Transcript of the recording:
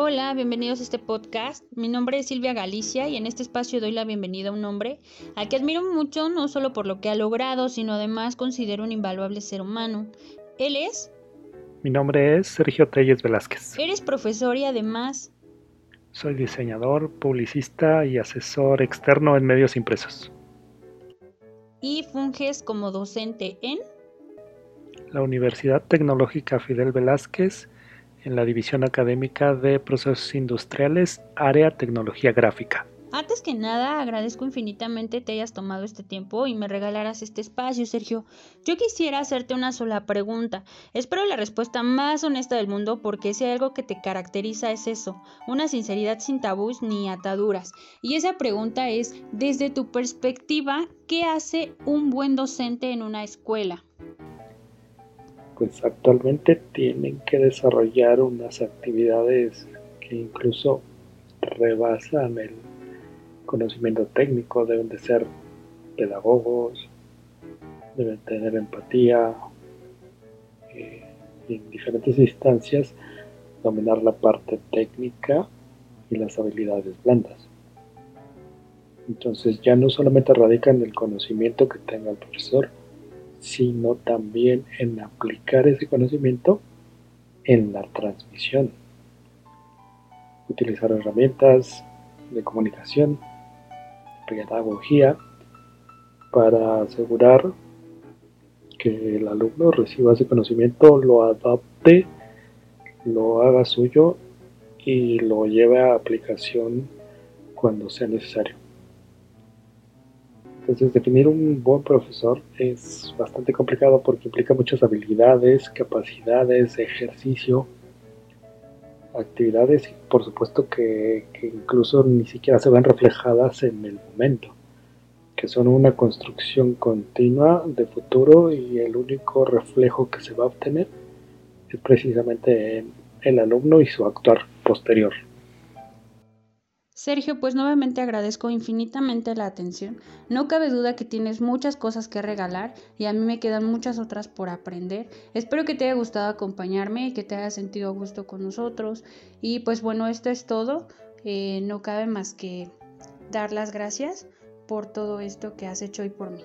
Hola, bienvenidos a este podcast. Mi nombre es Silvia Galicia y en este espacio doy la bienvenida a un hombre al que admiro mucho no solo por lo que ha logrado, sino además considero un invaluable ser humano. Él es... Mi nombre es Sergio Telles Velázquez. Eres profesor y además... Soy diseñador, publicista y asesor externo en medios impresos. Y funges como docente en... La Universidad Tecnológica Fidel Velázquez en la División Académica de Procesos Industriales, Área Tecnología Gráfica. Antes que nada, agradezco infinitamente te hayas tomado este tiempo y me regalaras este espacio, Sergio. Yo quisiera hacerte una sola pregunta. Espero la respuesta más honesta del mundo porque si algo que te caracteriza es eso, una sinceridad sin tabús ni ataduras. Y esa pregunta es, desde tu perspectiva, ¿qué hace un buen docente en una escuela? Pues actualmente tienen que desarrollar unas actividades que incluso rebasan el conocimiento técnico, deben de ser pedagogos, deben tener empatía, eh, en diferentes instancias dominar la parte técnica y las habilidades blandas. Entonces ya no solamente radica en el conocimiento que tenga el profesor, sino también en aplicar ese conocimiento en la transmisión. Utilizar herramientas de comunicación, pedagogía, para asegurar que el alumno reciba ese conocimiento, lo adapte, lo haga suyo y lo lleve a aplicación cuando sea necesario. Entonces, definir un buen profesor es bastante complicado porque implica muchas habilidades, capacidades, ejercicio, actividades y por supuesto que, incluso ni siquiera se ven reflejadas en el momento, que son una construcción continua de futuro y el único reflejo que se va a obtener es precisamente el alumno y su actuar posterior. Sergio, pues nuevamente agradezco infinitamente la atención. No cabe duda que tienes muchas cosas que regalar y a mí me quedan muchas otras por aprender. Espero que te haya gustado acompañarme y que te haya sentido a gusto con nosotros. Y pues bueno, esto es todo. Eh, no cabe más que dar las gracias por todo esto que has hecho hoy por mí.